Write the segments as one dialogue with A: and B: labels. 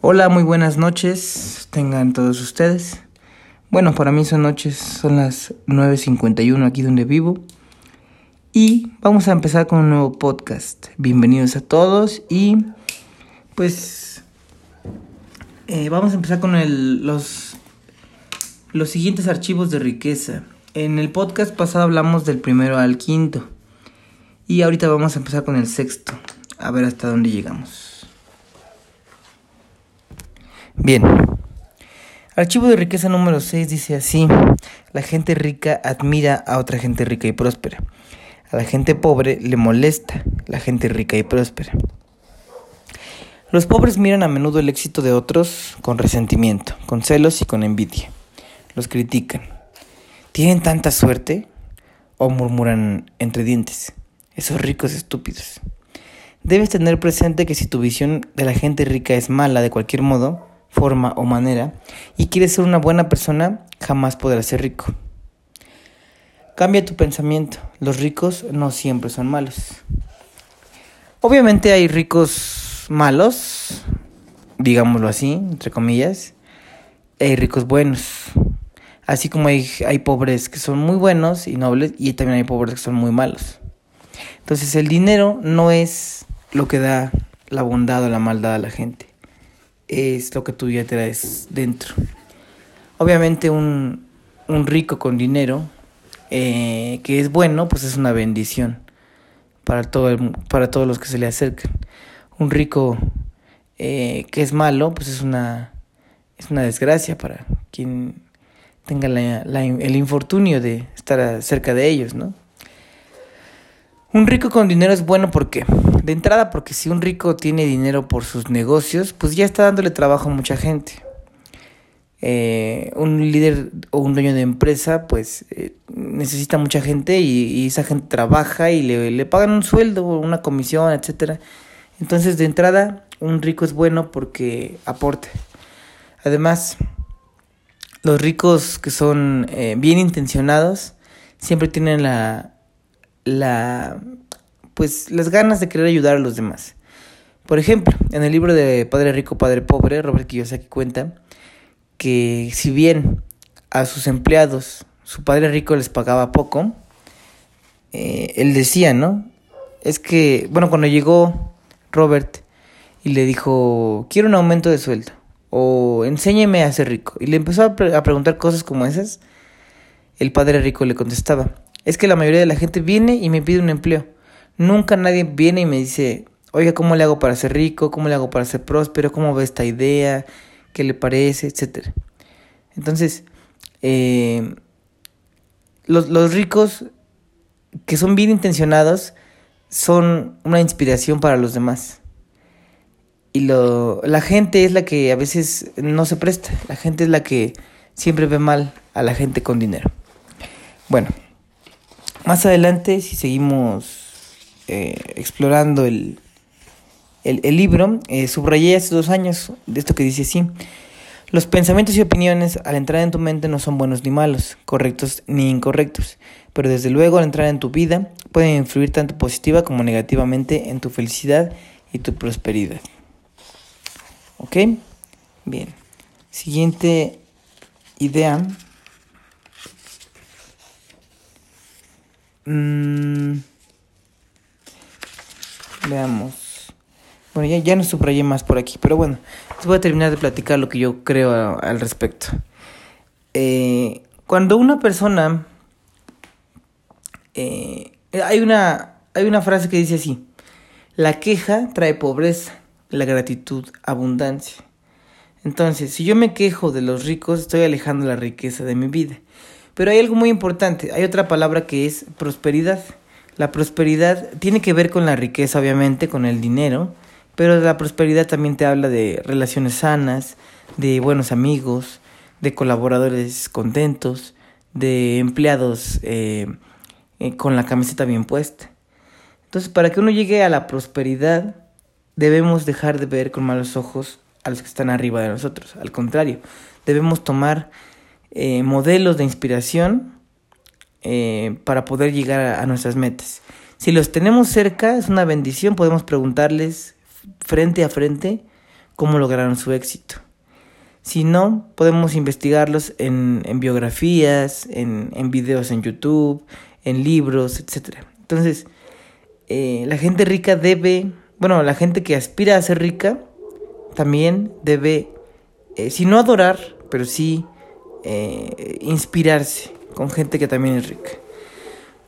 A: Hola, muy buenas noches, tengan todos ustedes. Bueno, para mí son noches, son las 9.51 aquí donde vivo. Y vamos a empezar con un nuevo podcast. Bienvenidos a todos y pues eh, vamos a empezar con el, los, los siguientes archivos de riqueza. En el podcast pasado hablamos del primero al quinto y ahorita vamos a empezar con el sexto, a ver hasta dónde llegamos. Bien. Archivo de riqueza número 6 dice así, la gente rica admira a otra gente rica y próspera. A la gente pobre le molesta la gente rica y próspera. Los pobres miran a menudo el éxito de otros con resentimiento, con celos y con envidia. Los critican. ¿Tienen tanta suerte? O murmuran entre dientes. Esos ricos estúpidos. Debes tener presente que si tu visión de la gente rica es mala de cualquier modo, forma o manera y quieres ser una buena persona, jamás podrás ser rico. Cambia tu pensamiento. Los ricos no siempre son malos. Obviamente hay ricos malos, digámoslo así, entre comillas. Hay ricos buenos. Así como hay, hay pobres que son muy buenos y nobles y también hay pobres que son muy malos. Entonces el dinero no es lo que da la bondad o la maldad a la gente es lo que tú ya traes dentro. Obviamente un, un rico con dinero eh, que es bueno, pues es una bendición para, todo para todos los que se le acercan. Un rico eh, que es malo, pues es una, es una desgracia para quien tenga la, el infortunio de estar cerca de ellos, ¿no? Un rico con dinero es bueno porque, de entrada, porque si un rico tiene dinero por sus negocios, pues ya está dándole trabajo a mucha gente. Eh, un líder o un dueño de empresa, pues eh, necesita mucha gente y, esa gente trabaja y le, pagan un sueldo, una comisión, etcétera. Entonces, de entrada, un rico es bueno porque aporta. Además, los ricos que son eh, bien intencionados siempre tienen la la pues las ganas de querer ayudar a los demás. Por ejemplo, en el libro de Padre Rico, Padre Pobre, Robert Kiyosaki cuenta que si bien a sus empleados su padre rico les pagaba poco, eh, él decía, ¿no? Es que, bueno, cuando llegó Robert y le dijo, quiero un aumento de sueldo, o enséñeme a ser rico, y le empezó a, a preguntar cosas como esas, el padre rico le contestaba, es que la mayoría de la gente viene y me pide un empleo. Nunca nadie viene y me dice, oiga, ¿cómo le hago para ser rico? ¿Cómo le hago para ser próspero? ¿Cómo ve esta idea? ¿Qué le parece? Etcétera. Entonces, eh, los, los ricos que son bien intencionados son una inspiración para los demás. Y lo, la gente es la que a veces no se presta. La gente es la que siempre ve mal a la gente con dinero. Bueno. Más adelante, si seguimos eh, explorando el, el, libro, eh, subrayé hace dos años de esto que dice así. Los pensamientos y opiniones al entrar en tu mente no son buenos ni malos, correctos ni incorrectos, pero desde luego al entrar en tu vida pueden influir tanto positiva como negativamente en tu felicidad y tu prosperidad. ¿Ok? Bien. Siguiente idea Mm, veamos. Bueno, ya, ya no subrayé más por aquí, pero bueno, les voy a terminar de platicar lo que yo creo al respecto. Eh, cuando una persona... Eh, hay, una, hay una frase que dice así, la queja trae pobreza, la gratitud abundancia. Entonces, si yo me quejo de los ricos, estoy alejando la riqueza de mi vida. Pero hay algo muy importante, hay otra palabra que es prosperidad. La prosperidad tiene que ver con la riqueza, obviamente, con el dinero, pero la prosperidad también te habla de relaciones sanas, de buenos amigos, de colaboradores contentos, de empleados eh, eh, con la camiseta bien puesta. Entonces, para que uno llegue a la prosperidad, debemos dejar de ver con malos ojos a los que están arriba de nosotros. Al contrario, debemos tomar eh, modelos de inspiración eh, para poder llegar a, nuestras metas. Si los tenemos cerca, es una bendición, podemos preguntarles frente a frente cómo lograron su éxito. Si no, podemos investigarlos en, biografías, en, videos en YouTube, en libros, etc. Entonces, eh, la gente rica debe, bueno, la gente que aspira a ser rica, también debe, si no adorar, pero sí eh, inspirarse con gente que también es rica.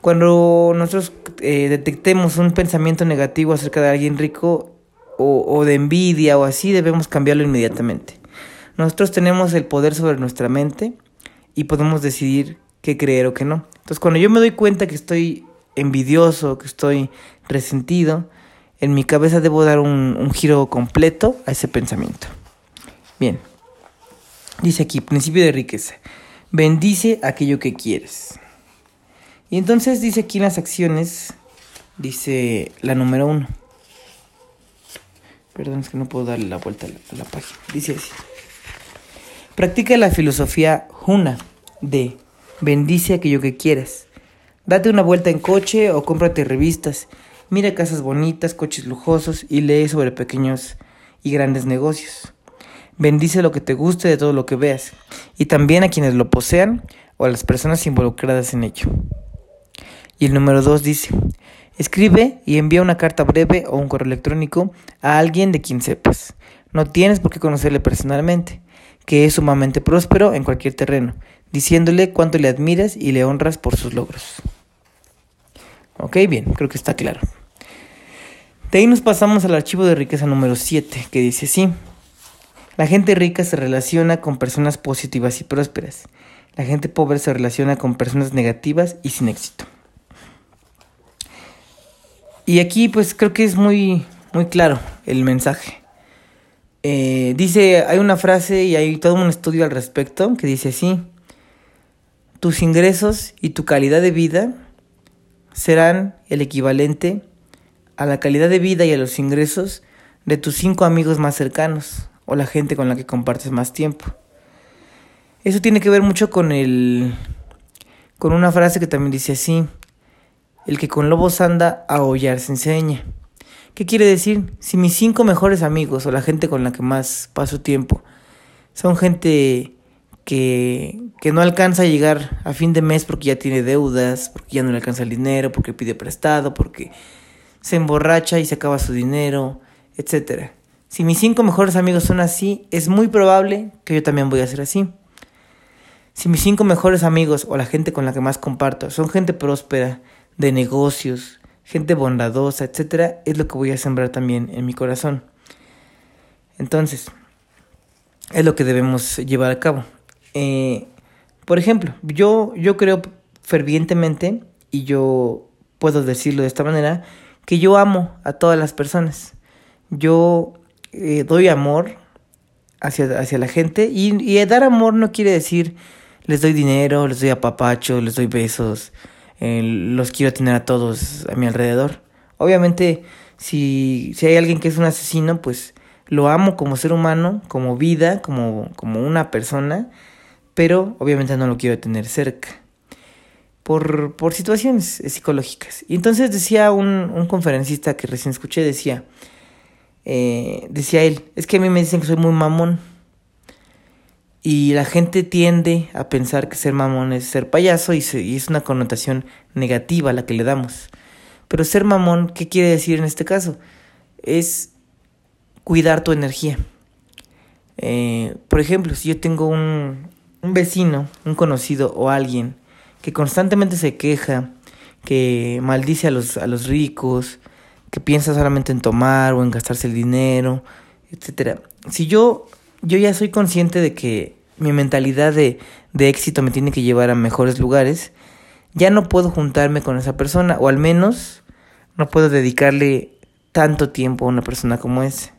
A: Cuando nosotros eh, detectemos un pensamiento negativo acerca de alguien rico o, de envidia o así, debemos cambiarlo inmediatamente. Nosotros tenemos el poder sobre nuestra mente y podemos decidir qué creer o qué no. Entonces, cuando yo me doy cuenta que estoy envidioso, que estoy resentido, en mi cabeza debo dar un, un, giro completo a ese pensamiento. Bien, dice aquí, principio de riqueza. Bendice aquello que quieres. Y entonces dice aquí en las acciones, dice la número uno. Perdón, es que no puedo darle la vuelta a la, página. Dice así. Practica la filosofía Juna de bendice aquello que quieras. Date una vuelta en coche o cómprate revistas. Mira casas bonitas, coches lujosos y lee sobre pequeños y grandes negocios. Bendice lo que te guste de todo lo que veas y también a quienes lo posean o a las personas involucradas en ello. Y el número 2 dice, escribe y envía una carta breve o un correo electrónico a alguien de quien sepas. No tienes por qué conocerle personalmente, que es sumamente próspero en cualquier terreno, diciéndole cuánto le admiras y le honras por sus logros. Ok, bien, creo que está claro. De ahí nos pasamos al archivo de riqueza número 7, que dice así. La gente rica se relaciona con personas positivas y prósperas. La gente pobre se relaciona con personas negativas y sin éxito. Y aquí pues creo que es muy, muy claro el mensaje. Eh, dice, hay una frase y hay todo un estudio al respecto que dice así, tus ingresos y tu calidad de vida serán el equivalente a la calidad de vida y a los ingresos de tus cinco amigos más cercanos o la gente con la que compartes más tiempo. Eso tiene que ver mucho con el con una frase que también dice así, el que con lobos anda a hollar se enseña. ¿Qué quiere decir? Si mis cinco mejores amigos o la gente con la que más paso tiempo son gente que, que no alcanza a llegar a fin de mes porque ya tiene deudas, porque ya no le alcanza el dinero, porque pide prestado, porque se emborracha y se acaba su dinero, etc. Si mis cinco mejores amigos son así, es muy probable que yo también voy a ser así. Si mis cinco mejores amigos o la gente con la que más comparto son gente próspera, de negocios, gente bondadosa, etcétera, es lo que voy a sembrar también en mi corazón. Entonces, es lo que debemos llevar a cabo. Eh, por ejemplo, yo, yo creo fervientemente, y yo puedo decirlo de esta manera, que yo amo a todas las personas. Yo eh, doy amor hacia, hacia la gente y, y dar amor no quiere decir les doy dinero, les doy apapacho, les doy besos, eh, los quiero tener a todos a mi alrededor. Obviamente, si, si hay alguien que es un asesino, pues lo amo como ser humano, como vida, como, como una persona, pero obviamente no lo quiero tener cerca. Por, por situaciones psicológicas. Y entonces decía un, un conferencista que recién escuché, decía, eh, decía él, es que a mí me dicen que soy muy mamón. Y la gente tiende a pensar que ser mamón es ser payaso y, se, es una connotación negativa la que le damos. Pero ser mamón, ¿qué quiere decir en este caso? Es cuidar tu energía. Eh, por ejemplo, si yo tengo un, un vecino, un conocido o alguien que constantemente se queja, que maldice a los, a los ricos, que piensa solamente en tomar o en gastarse el dinero, etcétera. Si yo yo ya soy consciente de que mi mentalidad de, de éxito me tiene que llevar a mejores lugares, ya no puedo juntarme con esa persona, o al menos no puedo dedicarle tanto tiempo a una persona como esa.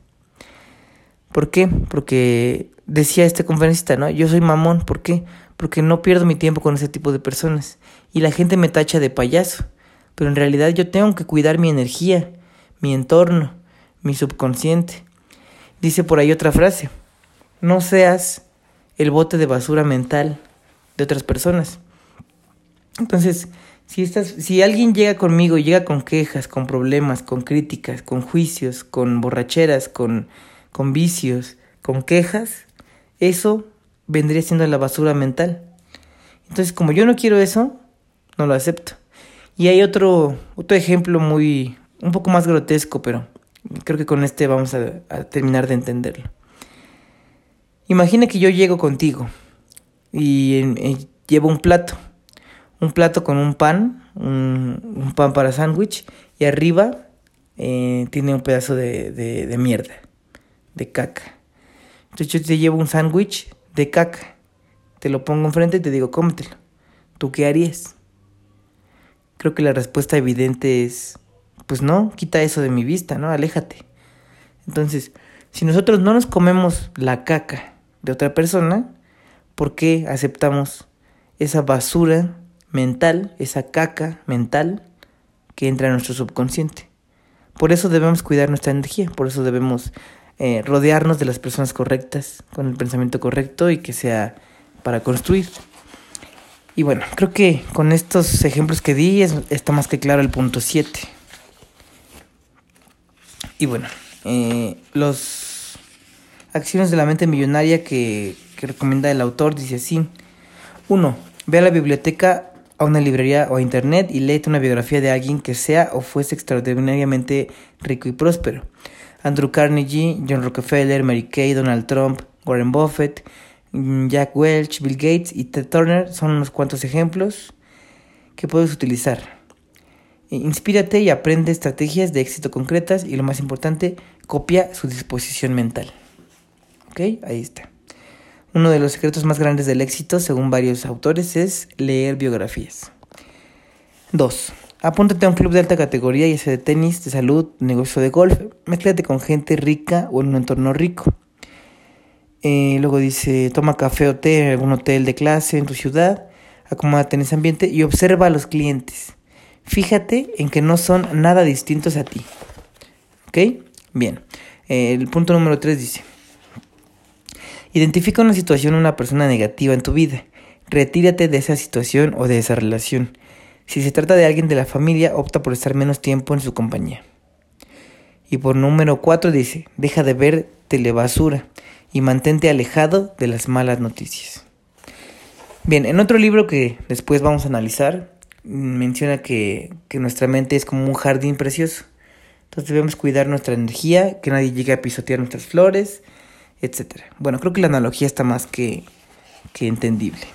A: ¿Por qué? Porque decía este conferencista, ¿no? Yo soy mamón, ¿por qué? Porque no pierdo mi tiempo con ese tipo de personas. Y la gente me tacha de payaso. Pero en realidad yo tengo que cuidar mi energía, mi entorno, mi subconsciente. Dice por ahí otra frase. No seas el bote de basura mental de otras personas. Entonces, si, estás, si alguien llega conmigo y llega con quejas, con problemas, con críticas, con juicios, con borracheras, con, con vicios, con quejas, eso vendría siendo la basura mental. Entonces, como yo no quiero eso, no lo acepto. Y hay otro, otro ejemplo muy, un poco más grotesco, pero creo que con este vamos a, terminar de entenderlo. Imagina que yo llego contigo y, llevo un plato, un plato con un pan, un, pan para sándwich y arriba eh, tiene un pedazo de, de, de mierda, de caca. Entonces yo te llevo un sándwich de caca, te lo pongo enfrente y te digo, cómetelo. ¿Tú qué harías? Creo que la respuesta evidente es, pues no, quita eso de mi vista, ¿no? Aléjate. Entonces, si nosotros no nos comemos la caca de otra persona, ¿por qué aceptamos esa basura mental, esa caca mental que entra en nuestro subconsciente? Por eso debemos cuidar nuestra energía, por eso debemos eh, rodearnos de las personas correctas, con el pensamiento correcto y que sea para construir. Y bueno, creo que con estos ejemplos que di está más que claro el punto 7. Y bueno, eh, los acciones de la mente millonaria que, que recomienda el autor dice así. 1. Ve a la biblioteca, a una librería o a internet y léete una biografía de alguien que sea o fuese extraordinariamente rico y próspero. Andrew Carnegie, John Rockefeller, Mary Kay, Donald Trump, Warren Buffett, Mm, Jack Welch, Bill Gates y Ted Turner son unos cuantos ejemplos que puedes utilizar. Inspírate y aprende estrategias de éxito concretas y lo más importante, copia su disposición mental. ¿Ok? Ahí está. Uno de los secretos más grandes del éxito, según varios autores, es leer biografías. 2. Apúntate a un club de alta categoría, ya sea de tenis, de salud, negocio de golf. Mézclate con gente rica o en un entorno rico. Eh, luego dice, toma café o té en algún hotel de clase en tu ciudad, acomódate en ese ambiente y observa a los clientes. Fíjate en que no son nada distintos a ti. ¿Ok? Bien. El punto número 3 dice, identifica una situación o una persona negativa en tu vida. Retírate de esa situación o de esa relación. Si se trata de alguien de la familia, opta por estar menos tiempo en su compañía. Y por número 4 dice, deja de ver telebasura y mantente alejado de las malas noticias. Bien, en otro libro que después vamos a analizar, menciona que, nuestra mente es como un jardín precioso. Entonces debemos cuidar nuestra energía, que nadie llegue a pisotear nuestras flores, etc. Bueno, creo que la analogía está más que, que entendible.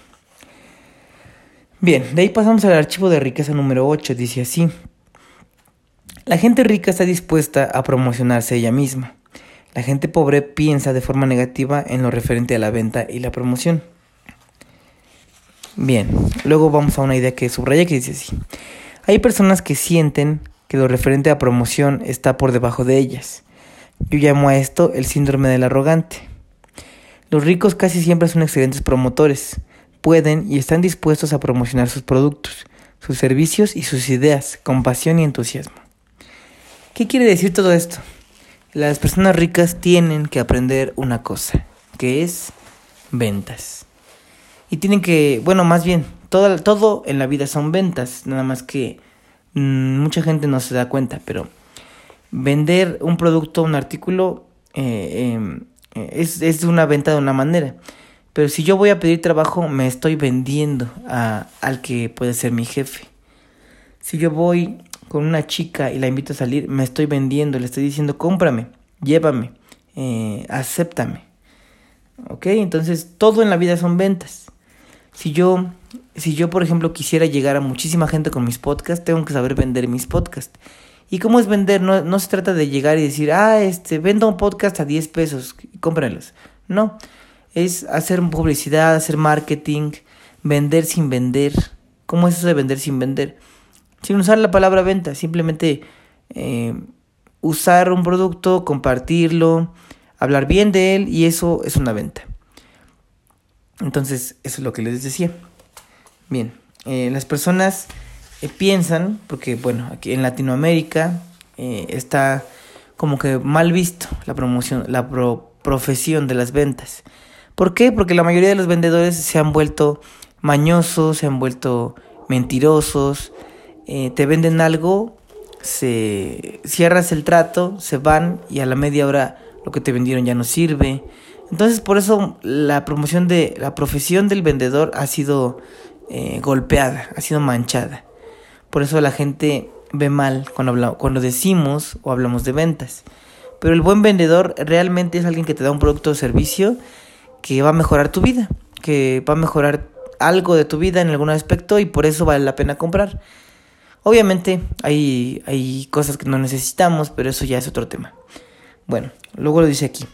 A: Bien, de ahí pasamos al archivo de riqueza número 8. Dice así. La gente rica está dispuesta a promocionarse ella misma. La gente pobre piensa de forma negativa en lo referente a la venta y la promoción. Bien, luego vamos a una idea que subraya que dice así. Hay personas que sienten que lo referente a promoción está por debajo de ellas. Yo llamo a esto el síndrome del arrogante. Los ricos casi siempre son excelentes promotores. Pueden y están dispuestos a promocionar sus productos, sus servicios y sus ideas con pasión y entusiasmo. ¿Qué quiere decir todo esto? Las personas ricas tienen que aprender una cosa, que es ventas. Y tienen que, bueno, más bien, todo, todo en la vida son ventas, nada más que mm, mucha gente no se da cuenta, pero vender un producto, un artículo, eh, em, eh, es, es una venta de una manera. Pero si yo voy a pedir trabajo, me estoy vendiendo a, al que puede ser mi jefe. Si yo voy con una chica y la invito a salir, me estoy vendiendo, le estoy diciendo, cómprame, llévame, eh, acéptame. ¿Ok? Entonces, todo en la vida son ventas. Si yo, si yo, por ejemplo, quisiera llegar a muchísima gente con mis podcasts, tengo que saber vender mis podcasts. ¿Y cómo es vender? No, no se trata de llegar y decir, ah, este, vendo un podcast a 10 pesos, cómpralos. No, es hacer publicidad, hacer marketing, vender sin vender. ¿Cómo es eso de vender sin vender? sin usar la palabra venta, simplemente eh, usar un producto, compartirlo, hablar bien de él y eso es una venta. Entonces, eso es lo que les decía. Bien, eh, las personas eh, piensan, porque bueno, aquí en Latinoamérica está como que mal visto la promoción, la profesión de las ventas. ¿Por qué? Porque la mayoría de los vendedores se han vuelto mañosos, se han vuelto mentirosos, eh, te venden algo, se cierras el trato, se van y a la media hora lo que te vendieron ya no sirve. Entonces por eso la promoción de la profesión del vendedor ha sido eh, golpeada, ha sido manchada. Por eso la gente ve mal cuando, cuando decimos o hablamos de ventas. Pero el buen vendedor realmente es alguien que te da un producto o servicio que va a mejorar tu vida, que va a mejorar algo de tu vida en algún aspecto y por eso vale la pena comprar. Obviamente hay, hay cosas que no necesitamos, pero eso ya es otro tema. Bueno, luego lo dice aquí.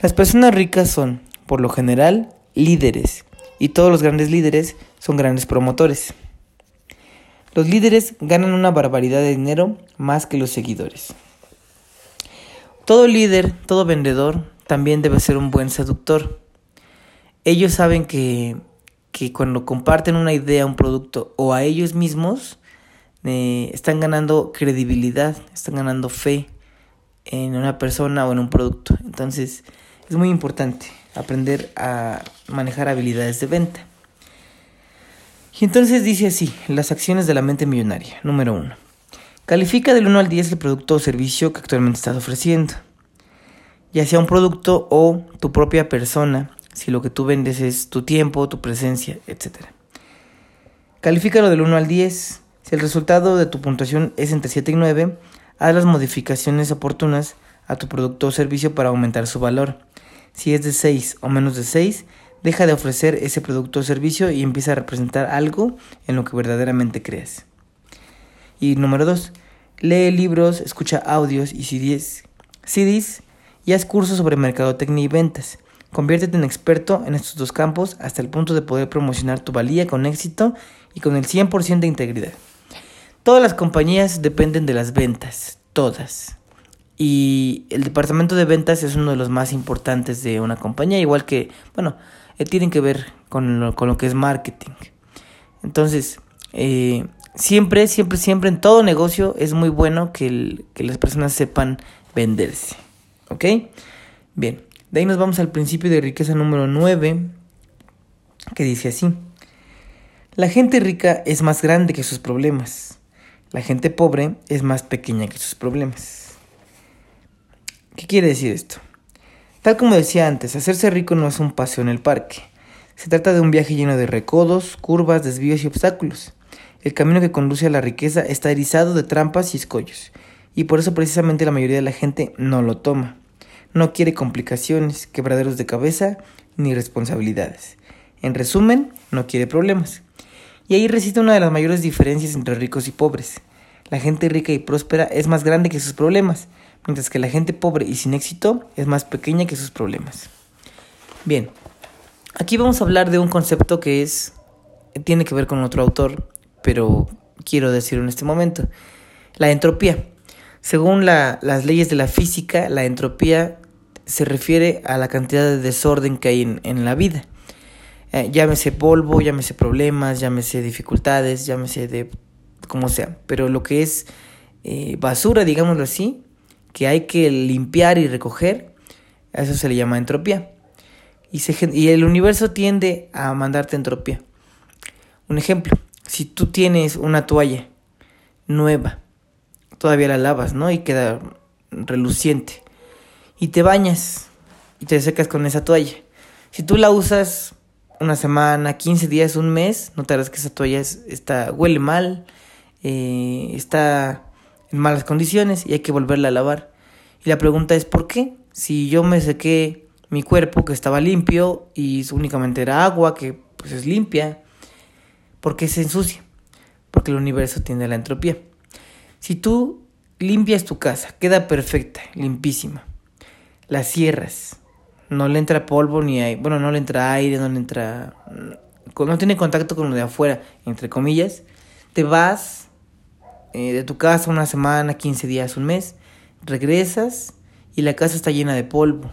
A: Las personas ricas son, por lo general, líderes y todos los grandes líderes son grandes promotores. Los líderes ganan una barbaridad de dinero más que los seguidores. Todo líder, todo vendedor también debe ser un buen seductor. Ellos saben que, que cuando comparten una idea, un producto o a ellos mismos, eh, están ganando credibilidad, están ganando fe en una persona o en un producto. Entonces es muy importante aprender a manejar habilidades de venta. Y entonces dice así, las acciones de la mente millonaria. Número 1. Califica del 1 al 10 el producto o servicio que actualmente estás ofreciendo. Ya sea un producto o tu propia persona, si lo que tú vendes es tu tiempo, tu presencia, etc. Califícalo del 1 al 10. Si el resultado de tu puntuación es entre 7 y 9, haz las modificaciones oportunas a tu producto o servicio para aumentar su valor. Si es de 6 o menos de 6, deja de ofrecer ese producto o servicio y empieza a representar algo en lo que verdaderamente crees. Y número 2. Lee libros, escucha audios y CDs, CDs y haz cursos sobre mercadotecnia y ventas. Conviértete en experto en estos dos campos hasta el punto de poder promocionar tu valía con éxito y con el 100% de integridad. Todas las compañías dependen de las ventas, todas. Y el departamento de ventas es uno de los más importantes de una compañía, igual que, bueno, eh, tienen que ver con lo, con lo que es marketing. Entonces, eh, siempre, siempre, siempre en todo negocio es muy bueno que, que las personas sepan venderse. ¿Ok? Bien, de ahí nos vamos al principio de riqueza número 9, que dice así. La gente rica es más grande que sus problemas. La gente pobre es más pequeña que sus problemas. ¿Qué quiere decir esto? Tal como decía antes, hacerse rico no es un paseo en el parque. Se trata de un viaje lleno de recodos, curvas, desvíos y obstáculos. El camino que conduce a la riqueza está erizado de trampas y escollos, y por eso precisamente la mayoría de la gente no lo toma. No quiere complicaciones, quebraderos de cabeza ni responsabilidades. En resumen, no quiere problemas. Y ahí reside una de las mayores diferencias entre ricos y pobres. La gente rica y próspera es más grande que sus problemas, mientras que la gente pobre y sin éxito es más pequeña que sus problemas. Bien, aquí vamos a hablar de un concepto que es tiene que ver con otro autor, pero quiero decirlo en este momento. La entropía. Según las leyes de la física, la entropía se refiere a la cantidad de desorden que hay en, la vida. Eh, llámese polvo, llámese problemas, llámese dificultades, llámese de como sea. Pero lo que es eh, basura, digámoslo así, que hay que limpiar y recoger, a eso se le llama entropía. Y, el universo tiende a mandarte entropía. Un ejemplo, si tú tienes una toalla nueva, todavía la lavas, ¿no? Y queda reluciente. Y te bañas y te secas con esa toalla. Si tú la usas una semana, 15 días, un mes, notarás que esa toalla está, huele mal, eh, está en malas condiciones y hay que volverla a lavar. Y la pregunta es ¿por qué? Si yo me sequé mi cuerpo que estaba limpio y únicamente era agua que pues es limpia, ¿por qué se ensucia? Porque el universo tiene la entropía. Si tú limpias tu casa, queda perfecta, limpísima, la cierras, no le entra polvo ni hay, bueno, no le entra aire, no le entra, no tiene contacto con lo de afuera, entre comillas, te vas eh, de tu casa una semana, 15 días, un mes, regresas y la casa está llena de polvo.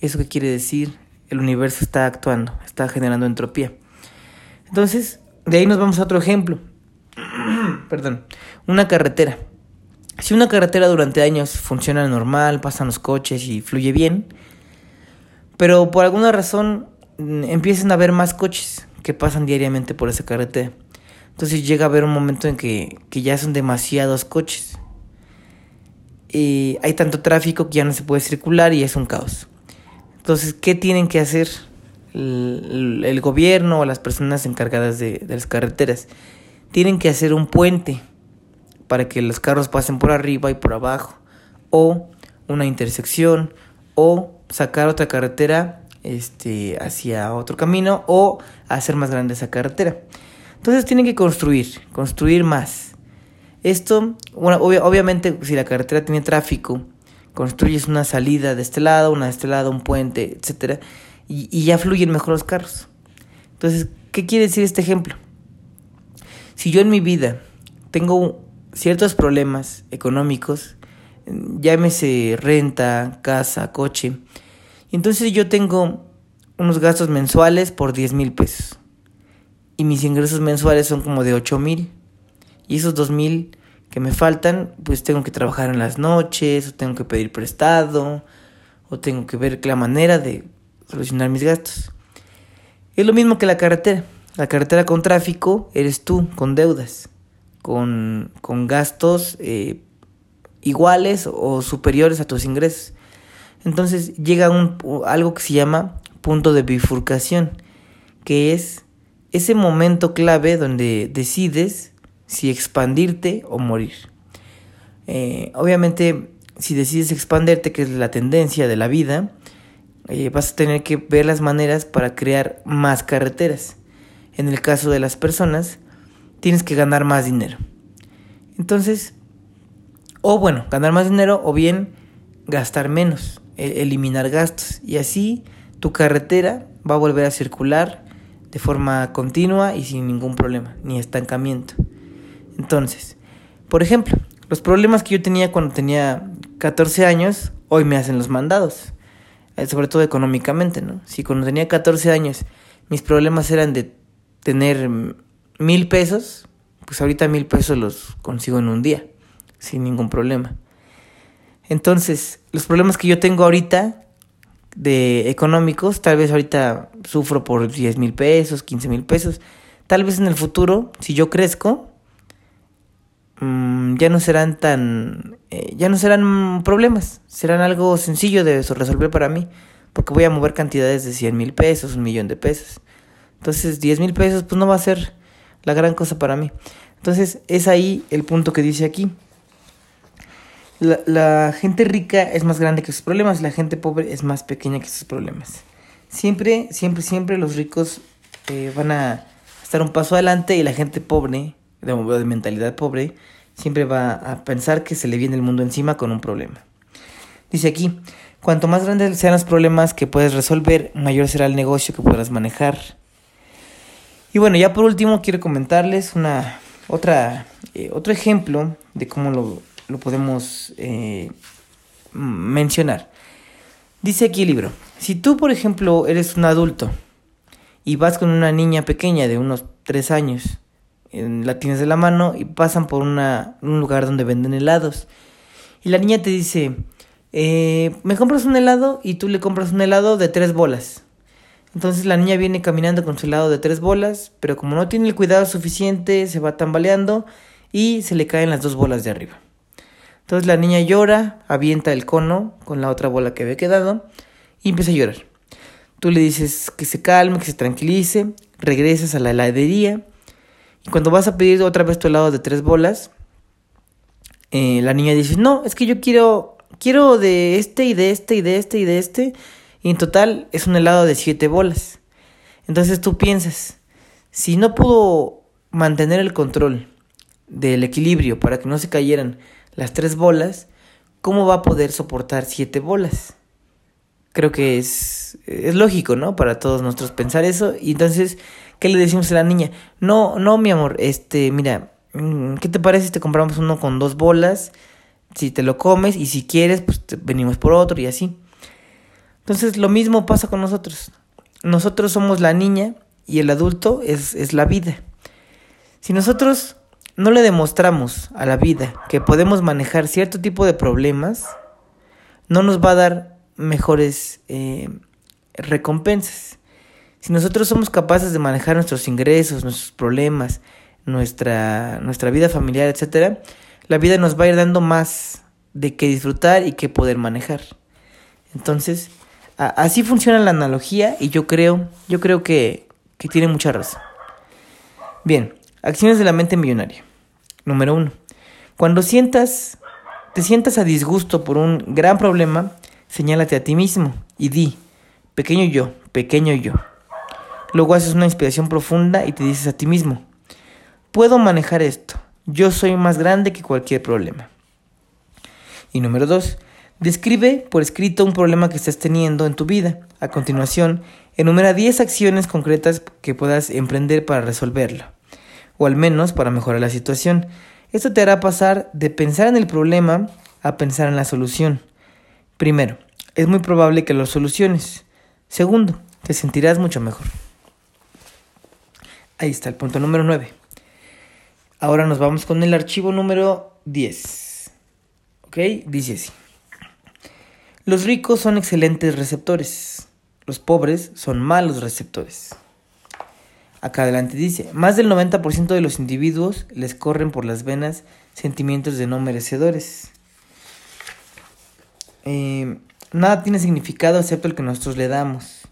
A: ¿Eso qué quiere decir? El universo está actuando, está generando entropía. Entonces, de ahí nos vamos a otro ejemplo. Perdón, una carretera. Si una carretera durante años funciona normal, pasan los coches y fluye bien, pero por alguna razón mm, empiezan a haber más coches que pasan diariamente por esa carretera. Entonces llega a haber un momento en que, ya son demasiados coches. eh, hay tanto tráfico que ya no se puede circular y es un caos. Entonces, ¿qué tienen que hacer el, gobierno o las personas encargadas de, de las carreteras? Tienen que hacer un puente para que los carros pasen por arriba y por abajo, o una intersección, o sacar otra carretera este, hacia otro camino, o hacer más grande esa carretera. Entonces tienen que construir, construir más. Esto, bueno, obviamente, si la carretera tiene tráfico, construyes una salida de este lado, una de este lado, un puente, etcétera, y, y ya fluyen mejor los carros. Entonces, ¿qué quiere decir este ejemplo? Si yo en mi vida tengo ciertos problemas económicos, llámese renta, casa, coche, entonces yo tengo unos gastos mensuales por 10 mil pesos. Y mis ingresos mensuales son como de 8 mil. Y esos 2 mil que me faltan, pues tengo que trabajar en las noches, o tengo que pedir prestado, o tengo que ver la manera de solucionar mis gastos. Es lo mismo que la carretera. La carretera con tráfico eres tú, con deudas con, con gastos eh, iguales o superiores a tus ingresos. Entonces llega un, algo que se llama punto de bifurcación, que es ese momento clave donde decides si expandirte o morir. Eh, obviamente, si decides expandirte, que es la tendencia de la vida, eh, vas a tener que ver las maneras para crear más carreteras. En el caso de las personas, tienes que ganar más dinero. Entonces, o bueno, ganar más dinero o bien gastar menos, e-, eliminar gastos. Y así tu carretera va a volver a circular de forma continua y sin ningún problema, ni estancamiento. Entonces, por ejemplo, los problemas que yo tenía cuando tenía 14 años, hoy me hacen los mandados. Eh, sobre todo económicamente, ¿no? Si cuando tenía 14 años mis problemas eran de tener mil pesos, pues ahorita mil pesos los consigo en un día, sin ningún problema. Entonces, los problemas que yo tengo ahorita de económicos, tal vez ahorita sufro por 10 mil pesos, 15 mil pesos, tal vez en el futuro, si yo crezco, mm, ya no serán tan, eh, ya no serán problemas, serán algo sencillo de resolver para mí, porque voy a mover cantidades de 100 mil pesos, un millón de pesos. Entonces, 10 mil pesos, pues no va a ser la gran cosa para mí. Entonces, es ahí el punto que dice aquí. La, gente rica es más grande que sus problemas, la gente pobre es más pequeña que sus problemas. Siempre, siempre, siempre los ricos eh, van a estar un paso adelante y la gente pobre, de, mentalidad pobre, siempre va a pensar que se le viene el mundo encima con un problema. Dice aquí, cuanto más grandes sean los problemas que puedes resolver, mayor será el negocio que podrás manejar. Y bueno, ya por último quiero comentarles una, otra, eh, otro ejemplo de cómo lo, lo podemos eh, mencionar. Dice aquí el libro, si tú por ejemplo eres un adulto y vas con una niña pequeña de unos 3 años, la tienes de la mano y pasan por una, un lugar donde venden helados. Y la niña te dice, eh, me compras un helado y tú le compras un helado de tres bolas. Entonces la niña viene caminando con su helado de tres bolas, pero como no tiene el cuidado suficiente, se va tambaleando y se le caen las dos bolas de arriba. Entonces la niña llora, avienta el cono con la otra bola que había quedado y empieza a llorar. Tú le dices que se calme, que se tranquilice, regresas a la heladería y cuando vas a pedir otra vez tu helado de tres bolas, eh, la niña dice, no, es que yo quiero, quiero de este y de este y de este y de este y en total es un helado de 7 bolas. Entonces tú piensas, si no pudo mantener el control del equilibrio para que no se cayeran las tres bolas, ¿cómo va a poder soportar siete bolas? Creo que es, es lógico, ¿no? Para todos nosotros pensar eso. Y entonces, ¿qué le decimos a la niña? No, no, mi amor, este, mira, mm, ¿qué te parece si te compramos uno con dos bolas? Si te lo comes y si quieres, pues venimos por otro y así. Entonces lo mismo pasa con nosotros. Nosotros somos la niña y el adulto es, es la vida. Si nosotros no le demostramos a la vida que podemos manejar cierto tipo de problemas, no nos va a dar mejores eh, recompensas. Si nosotros somos capaces de manejar nuestros ingresos, nuestros problemas, nuestra, nuestra vida familiar, etc., la vida nos va a ir dando más, de qué disfrutar y qué poder manejar. Entonces, así funciona la analogía y yo creo, yo creo que, que tiene mucha razón. Bien, acciones de la mente millonaria. Número uno. Cuando sientas, te sientas a disgusto por un gran problema, señálate a ti mismo y di, pequeño yo, pequeño yo. Luego haces una inspiración profunda y te dices a ti mismo, puedo manejar esto, yo soy más grande que cualquier problema. Y número dos, describe por escrito un problema que estás teniendo en tu vida. A continuación, enumera 10 acciones concretas que puedas emprender para resolverlo, o al menos para mejorar la situación. Esto te hará pasar de pensar en el problema a pensar en la solución. Primero, es muy probable que lo soluciones. Segundo, te sentirás mucho mejor. Ahí está el punto número 9. Ahora nos vamos con el archivo número 10. ¿Ok? Dice así. Los ricos son excelentes receptores. Los pobres son malos receptores. Acá adelante dice, más del 90% de los individuos les corren por las venas sentimientos de no merecedores. Eh, nada tiene significado excepto el que nosotros le damos.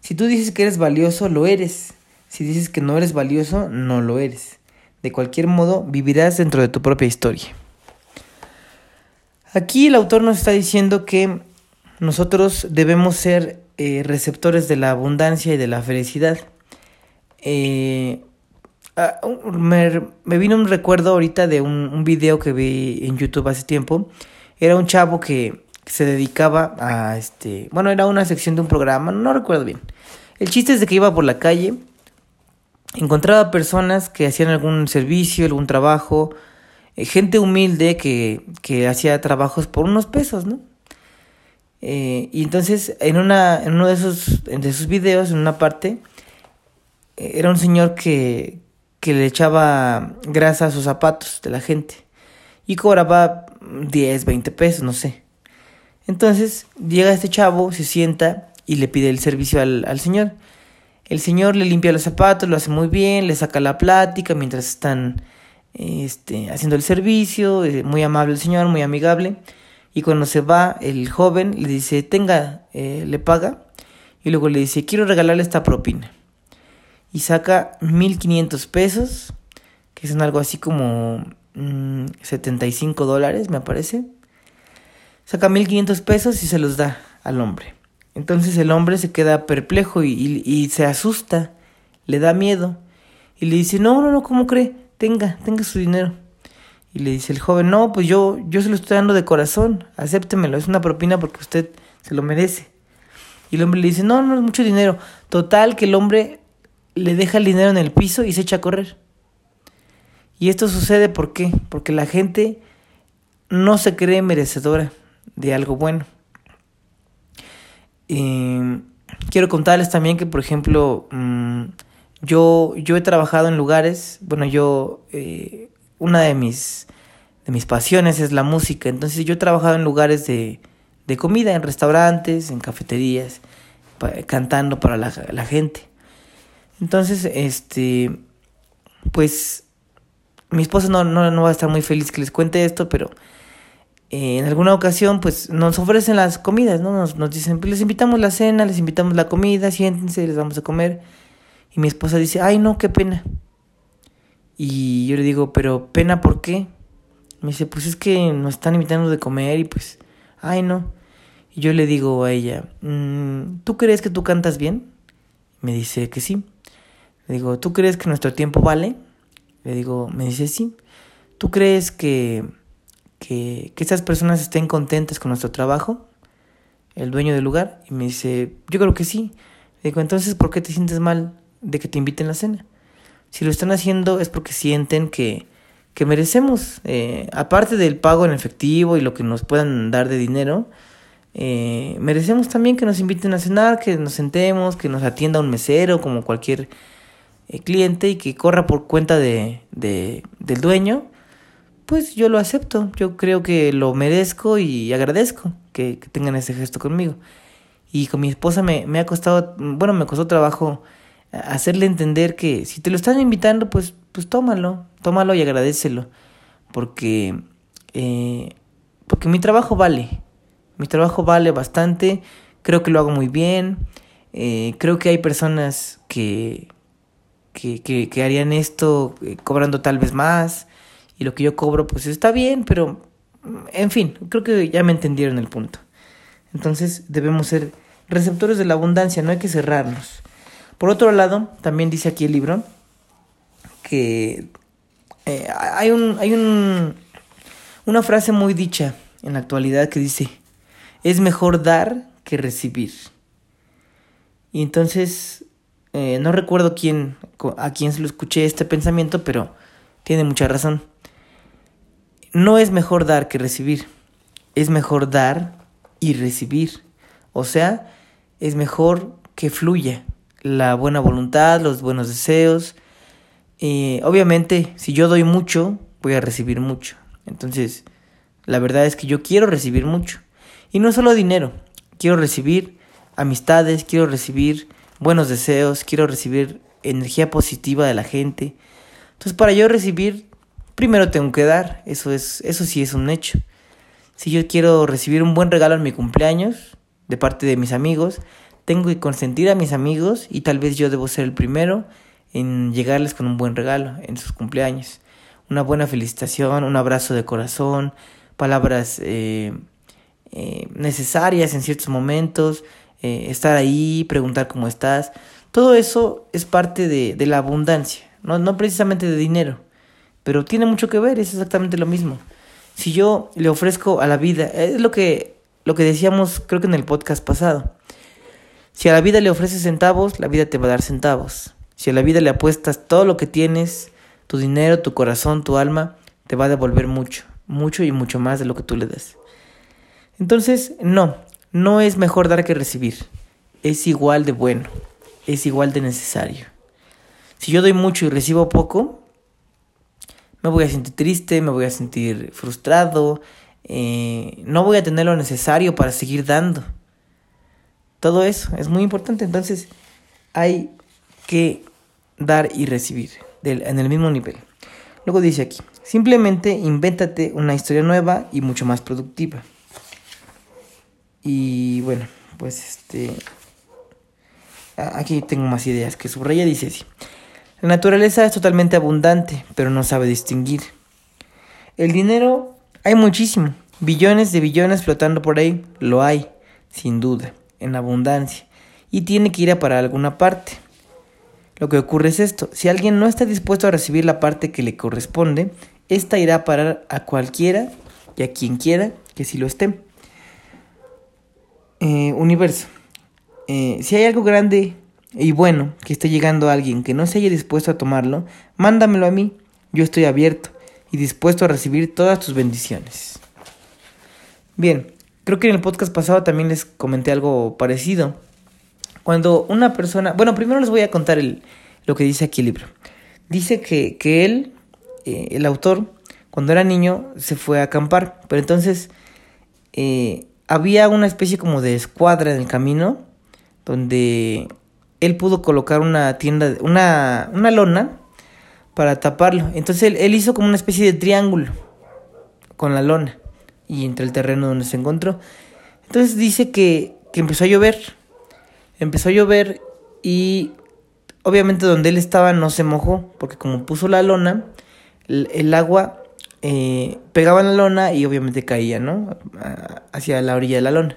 A: Si tú dices que eres valioso, lo eres. Si dices que no eres valioso, no lo eres. De cualquier modo, vivirás dentro de tu propia historia. Aquí el autor nos está diciendo que nosotros debemos ser eh, receptores de la abundancia y de la felicidad. Eh, ah, me, vino un recuerdo ahorita de un, video que vi en YouTube hace tiempo. Era un chavo que se dedicaba a este. Bueno, era una sección de un programa, no recuerdo bien. El chiste es de que iba por la calle, encontraba personas que hacían algún servicio, algún trabajo, eh, gente humilde que, que hacía trabajos por unos pesos, ¿no? Eh, y entonces en, una, en uno de esos, de sus videos, en una parte, era un señor que, que le echaba grasa a sus zapatos de la gente y cobraba 10, 20 pesos, no sé. Entonces llega este chavo, se sienta y le pide el servicio al, al señor. El señor le limpia los zapatos, lo hace muy bien, le saca la plática mientras están este, haciendo el servicio, eh, muy amable el señor, muy amigable. Y cuando se va, el joven le dice, tenga, eh, le paga. Y luego le dice, quiero regalarle esta propina y saca 1500 pesos, que son algo así como 75 mm, dólares, me parece. Saca 1500 pesos y se los da al hombre. Entonces el hombre se queda perplejo y, y, se asusta, le da miedo y le dice, no, no, no, ¿cómo cree? Tenga, tenga su dinero. Y le dice el joven, no, pues yo, yo se lo estoy dando de corazón, acéptemelo, es una propina porque usted se lo merece. Y el hombre le dice, no, no es mucho dinero. Total que el hombre le deja el dinero en el piso y se echa a correr. Y esto sucede ¿por qué? Porque la gente no se cree merecedora de algo bueno. quiero contarles también que, por ejemplo, mm, yo, yo he trabajado en lugares, bueno, yo, eh, una de mis, de mis pasiones es la música, entonces yo he trabajado en lugares de, de comida, en restaurantes, en cafeterías, cantando para la gente. Entonces, este, pues, mi esposa no, no, va a estar muy feliz que les cuente esto, pero eh, en alguna ocasión, pues, nos ofrecen las comidas, ¿no? Nos, nos dicen, pues, les invitamos la cena, les invitamos la comida, siéntense, les vamos a comer. Y mi esposa dice, ay, no, qué pena. Y yo le digo, pero pena, ¿por qué? Me dice, pues es que nos están invitando de comer y pues, ay, no. Y yo le digo a ella, mm, ¿tú crees que tú cantas bien? Me dice que sí. Digo, ¿tú crees que nuestro tiempo vale? Le digo, me dice, sí. ¿Tú crees que, que, que estas personas estén contentas con nuestro trabajo? El dueño del lugar. Y me dice, yo creo que sí. Le digo, entonces, ¿por qué te sientes mal de que te inviten a la cena? Si lo están haciendo es porque sienten que, que merecemos, eh, aparte del pago en efectivo y lo que nos puedan dar de dinero, eh, merecemos también que nos inviten a cenar, que nos sentemos, que nos atienda un mesero como cualquier el cliente y que corra por cuenta de, de, del dueño, pues yo lo acepto. Yo creo que lo merezco y agradezco que, tengan ese gesto conmigo. Y con mi esposa me, me, ha costado, bueno, me costó trabajo hacerle entender que si te lo están invitando, pues, pues tómalo, tómalo y agradecelo. Porque eh, porque mi trabajo vale. Mi trabajo vale bastante, creo que lo hago muy bien, eh, creo que hay personas que, que, que, harían esto eh, cobrando tal vez más y lo que yo cobro pues está bien, pero en fin, creo que ya me entendieron el punto. Entonces debemos ser receptores de la abundancia, no hay que cerrarnos. Por otro lado, también dice aquí el libro que eh, hay, un, hay un, una frase muy dicha en la actualidad que dice, es mejor dar que recibir. Y entonces, eh, no recuerdo quién, a quién se lo escuché este pensamiento, pero tiene mucha razón. No es mejor dar que recibir, es mejor dar y recibir. O sea, es mejor que fluya la buena voluntad, los buenos deseos. Eh, obviamente, si yo doy mucho, voy a recibir mucho. Entonces, la verdad es que yo quiero recibir mucho. Y no solo dinero, quiero recibir amistades, quiero recibir buenos deseos, quiero recibir energía positiva de la gente. Entonces, para yo recibir, primero tengo que dar, eso es eso sí es un hecho. Si yo quiero recibir un buen regalo en mi cumpleaños de parte de mis amigos, tengo que consentir a mis amigos y tal vez yo debo ser el primero en llegarles con un buen regalo en sus cumpleaños. Una buena felicitación, un abrazo de corazón, palabras eh, eh, necesarias en ciertos momentos, eh, estar ahí, preguntar cómo estás. Todo eso es parte de, de la abundancia, no, no precisamente de dinero, pero tiene mucho que ver, es exactamente lo mismo. Si yo le ofrezco a la vida, es lo que, lo que decíamos creo que en el podcast pasado, si a la vida le ofreces centavos, la vida te va a dar centavos. Si a la vida le apuestas todo lo que tienes, tu dinero, tu corazón, tu alma, te va a devolver mucho, mucho y mucho más de lo que tú le das. Entonces, no, no es mejor dar que recibir. Es igual de bueno, es igual de necesario. Si yo doy mucho y recibo poco, me voy a sentir triste, me voy a sentir frustrado, eh, no voy a tener lo necesario para seguir dando. Todo eso es muy importante. Entonces hay que dar y recibir en el mismo nivel. Luego dice aquí, simplemente invéntate una historia nueva y mucho más productiva. Y bueno, pues este... Aquí tengo más ideas que subraya. Dice así. La naturaleza es totalmente abundante, pero no sabe distinguir. El dinero hay muchísimo. Billones de billones flotando por ahí. Lo hay, sin duda en abundancia y tiene que ir a para alguna parte. Lo que ocurre es esto, si alguien no está dispuesto a recibir la parte que le corresponde, esta irá a parar a cualquiera y a quien quiera que si lo esté. Eh, universo. Eh, si hay algo grande y bueno que esté llegando a alguien que no se haya dispuesto a tomarlo, mándamelo a mí. Yo estoy abierto y dispuesto a recibir todas tus bendiciones. Bien, Creo que en el podcast pasado también les comenté algo parecido. Cuando una persona... Bueno, primero les voy a contar el, lo que dice aquí el libro. Dice que, que él, eh, el autor, cuando era niño, se fue a acampar. Pero entonces eh, había una especie como de escuadra en el camino donde él pudo colocar una tienda, una, una lona para taparlo. Entonces él, él hizo como una especie de triángulo con la lona y entre el terreno donde se encontró. Entonces dice que, que empezó a llover. Empezó a llover y obviamente donde él estaba no se mojó, porque como puso la lona, el, agua eh, pegaba en la lona y obviamente caía, ¿no? Hacia la orilla de la lona.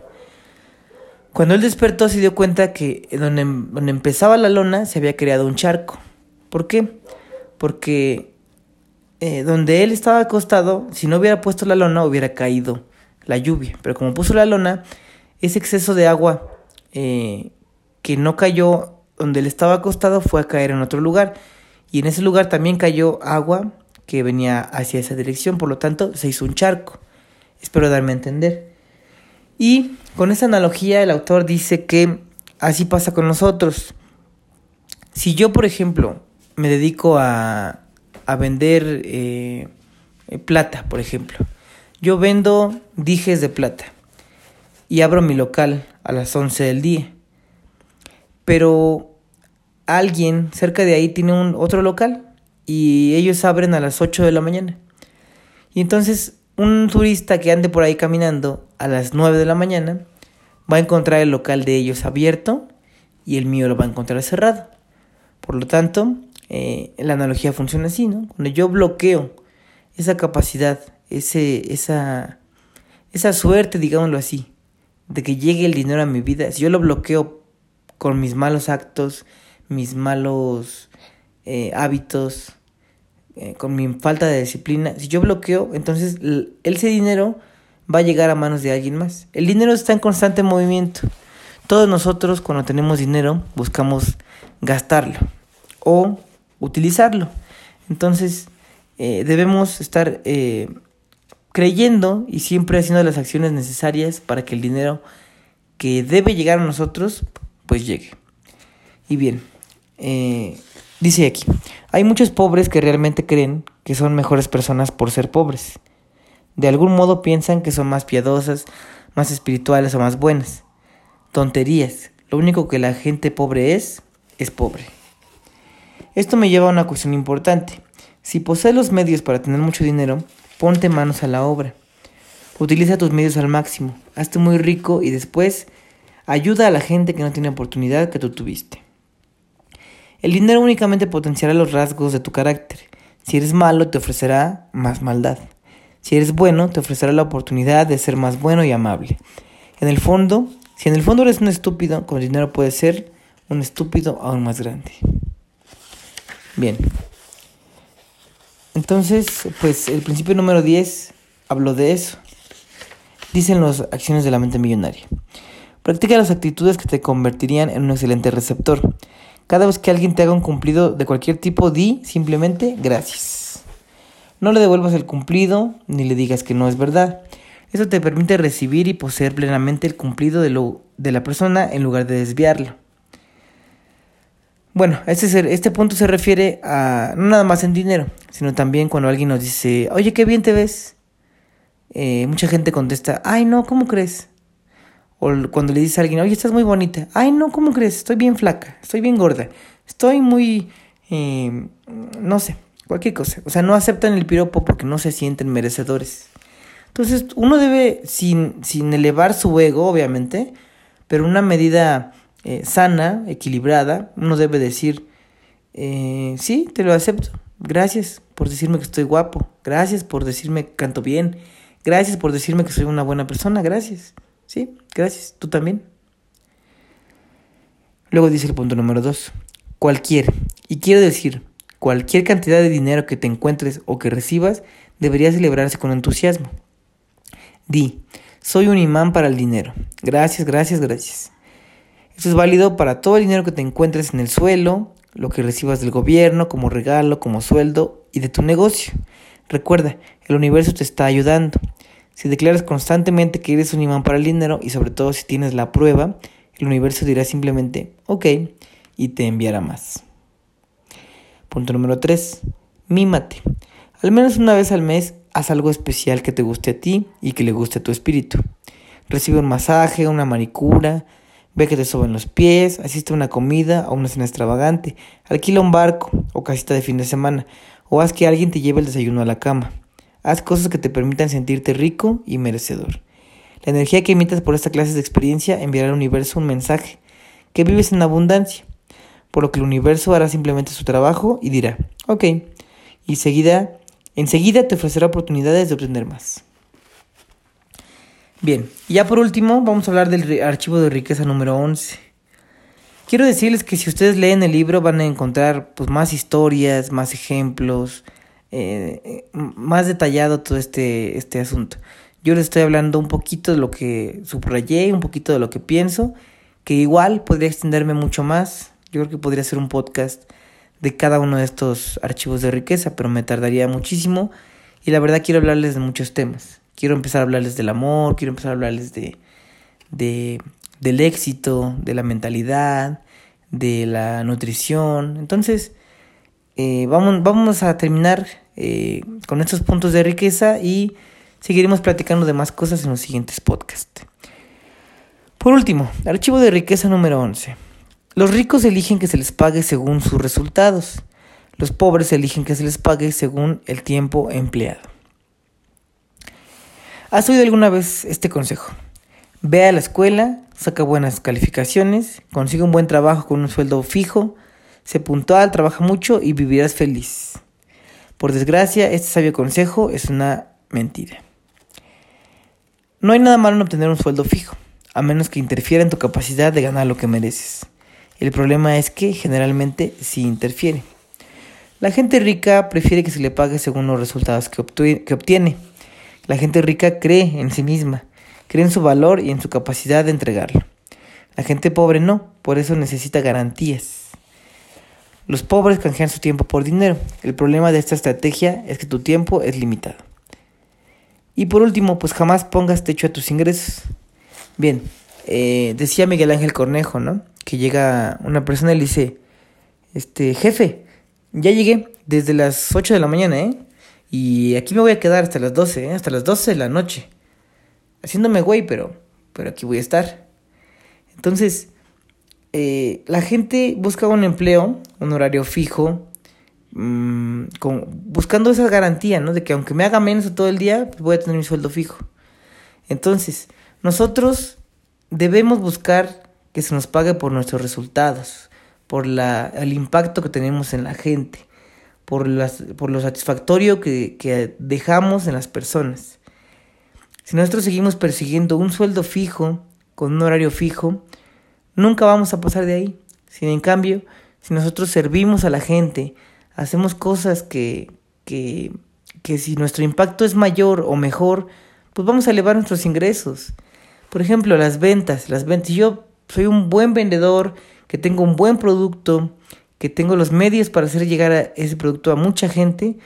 A: Cuando él despertó se dio cuenta que donde, donde empezaba la lona se había creado un charco. ¿Por qué? Porque eh, donde él estaba acostado, si no hubiera puesto la lona, hubiera caído la lluvia. Pero como puso la lona, ese exceso de agua eh, que no cayó donde él estaba acostado fue a caer en otro lugar. Y en ese lugar también cayó agua que venía hacia esa dirección. Por lo tanto, se hizo un charco. Espero darme a entender. Y con esa analogía, el autor dice que así pasa con nosotros. Si yo, por ejemplo, me dedico a a vender eh, plata, por ejemplo. Yo vendo dijes de plata y abro mi local a las 11 del día. Pero alguien cerca de ahí tiene un otro local y ellos abren a las 8 de la mañana. Y entonces un turista que ande por ahí caminando a las 9 de la mañana va a encontrar el local de ellos abierto y el mío lo va a encontrar cerrado. Por lo tanto, eh, la analogía funciona así, ¿no? Cuando yo bloqueo esa capacidad, ese, esa, esa suerte, digámoslo así, de que llegue el dinero a mi vida, si yo lo bloqueo con mis malos actos, mis malos eh, hábitos, eh, con mi falta de disciplina, si yo bloqueo, entonces ese dinero va a llegar a manos de alguien más. El dinero está en constante movimiento. Todos nosotros cuando tenemos dinero buscamos gastarlo o utilizarlo. Entonces eh, debemos estar eh, creyendo y siempre haciendo las acciones necesarias para que el dinero que debe llegar a nosotros pues llegue. Y bien, eh, dice aquí, hay muchos pobres que realmente creen que son mejores personas por ser pobres. De algún modo piensan que son más piadosas, más espirituales o más buenas. Tonterías. Lo único que la gente pobre es, es pobre. Esto me lleva a una cuestión importante. Si posees los medios para tener mucho dinero, ponte manos a la obra. Utiliza tus medios al máximo, hazte muy rico y después ayuda a la gente que no tiene oportunidad que tú tuviste. El dinero únicamente potenciará los rasgos de tu carácter. Si eres malo, te ofrecerá más maldad. Si eres bueno, te ofrecerá la oportunidad de ser más bueno y amable. En el fondo, si en el fondo eres un estúpido, con dinero puedes ser un estúpido aún más grande. Bien. Entonces, pues el principio número 10 habló de eso. Dicen las acciones de la mente millonaria. Practica las actitudes que te convertirían en un excelente receptor. Cada vez que alguien te haga un cumplido de cualquier tipo, di simplemente gracias. No le devuelvas el cumplido ni le digas que no es verdad. Eso te permite recibir y poseer plenamente el cumplido de, lo, de la persona en lugar de desviarlo. Bueno, este, este punto se refiere a no nada más en dinero, sino también cuando alguien nos dice, oye, qué bien te ves. Eh, mucha gente contesta, ay, no, ¿cómo crees? O cuando le dice a alguien, oye, estás muy bonita. Ay, no, ¿cómo crees? Estoy bien flaca, estoy bien gorda, estoy muy, eh, no sé, cualquier cosa. O sea, no aceptan el piropo porque no se sienten merecedores. Entonces, uno debe, sin, sin elevar su ego, obviamente, pero una medida eh, sana, equilibrada, uno debe decir, eh, sí, te lo acepto. Gracias por decirme que estoy guapo. Gracias por decirme que canto bien. Gracias por decirme que soy una buena persona. Gracias. Sí, gracias. Tú también. Luego dice el punto número dos. Cualquier, y quiero decir, cualquier cantidad de dinero que te encuentres o que recibas debería celebrarse con entusiasmo. Di, soy un imán para el dinero. Gracias, gracias, gracias. Esto es válido para todo el dinero que te encuentres en el suelo, lo que recibas del gobierno como regalo, como sueldo y de tu negocio. Recuerda, el universo te está ayudando. Si declaras constantemente que eres un imán para el dinero y sobre todo si tienes la prueba, el universo dirá simplemente, ok, y te enviará más. Punto número 3. Mímate. Al menos una vez al mes haz algo especial que te guste a ti y que le guste a tu espíritu. Recibe un masaje, una manicura, Ve que te soben los pies, asiste a una comida o una cena extravagante, alquila un barco o casita de fin de semana, o haz que alguien te lleve el desayuno a la cama. Haz cosas que te permitan sentirte rico y merecedor. La energía que emitas por esta clase de experiencia enviará al universo un mensaje, que vives en abundancia, por lo que el universo hará simplemente su trabajo y dirá, ok, y seguida, enseguida te ofrecerá oportunidades de obtener más. Bien, y ya por último vamos a hablar del archivo de riqueza número 11. Quiero decirles que si ustedes leen el libro van a encontrar pues, más historias, más ejemplos, eh, más detallado todo este, este asunto. Yo les estoy hablando un poquito de lo que subrayé, un poquito de lo que pienso, que igual podría extenderme mucho más. Yo creo que podría ser un podcast de cada uno de estos archivos de riqueza, pero me tardaría muchísimo y la verdad quiero hablarles de muchos temas. Quiero empezar a hablarles del amor, quiero empezar a hablarles de, de del éxito, de la mentalidad, de la nutrición. Entonces, eh, vamos, vamos a terminar eh, con estos puntos de riqueza y seguiremos platicando de más cosas en los siguientes podcasts. Por último, archivo de riqueza número 11. Los ricos eligen que se les pague según sus resultados. Los pobres eligen que se les pague según el tiempo empleado. ¿Has oído alguna vez este consejo? Ve a la escuela, saca buenas calificaciones, consigue un buen trabajo con un sueldo fijo, sé puntual, trabaja mucho y vivirás feliz. Por desgracia, este sabio consejo es una mentira. No hay nada malo en obtener un sueldo fijo, a menos que interfiera en tu capacidad de ganar lo que mereces. El problema es que generalmente sí interfiere. La gente rica prefiere que se le pague según los resultados que, obtiene. La gente rica cree en sí misma, cree en su valor y en su capacidad de entregarlo. La gente pobre no, por eso necesita garantías. Los pobres canjean su tiempo por dinero. El problema de esta estrategia es que tu tiempo es limitado. Y por último, pues jamás pongas techo a tus ingresos. Bien, eh, decía Miguel Ángel Cornejo, ¿no? Que llega una persona y le dice, este, jefe, ya llegué desde las 8 de la mañana, ¿eh? Y aquí me voy a quedar hasta las 12, ¿eh? Hasta las 12 de la noche. Haciéndome güey, pero, pero aquí voy a estar. Entonces, eh, la gente busca un empleo, un horario fijo, con, buscando esa garantía, ¿no? De que aunque me haga menos todo el día, pues voy a tener mi sueldo fijo. Entonces, nosotros debemos buscar que se nos pague por nuestros resultados, por el impacto que tenemos en la gente, por lo satisfactorio que, que dejamos en las personas. Si nosotros seguimos persiguiendo un sueldo fijo, con un horario fijo, nunca vamos a pasar de ahí. Si en cambio, si nosotros servimos a la gente, hacemos cosas que, que, que si nuestro impacto es mayor o mejor, pues vamos a elevar nuestros ingresos. Por ejemplo, las ventas, las ventas. Yo soy un buen vendedor, que tengo un buen producto, que tengo los medios para hacer llegar a ese producto a mucha gente,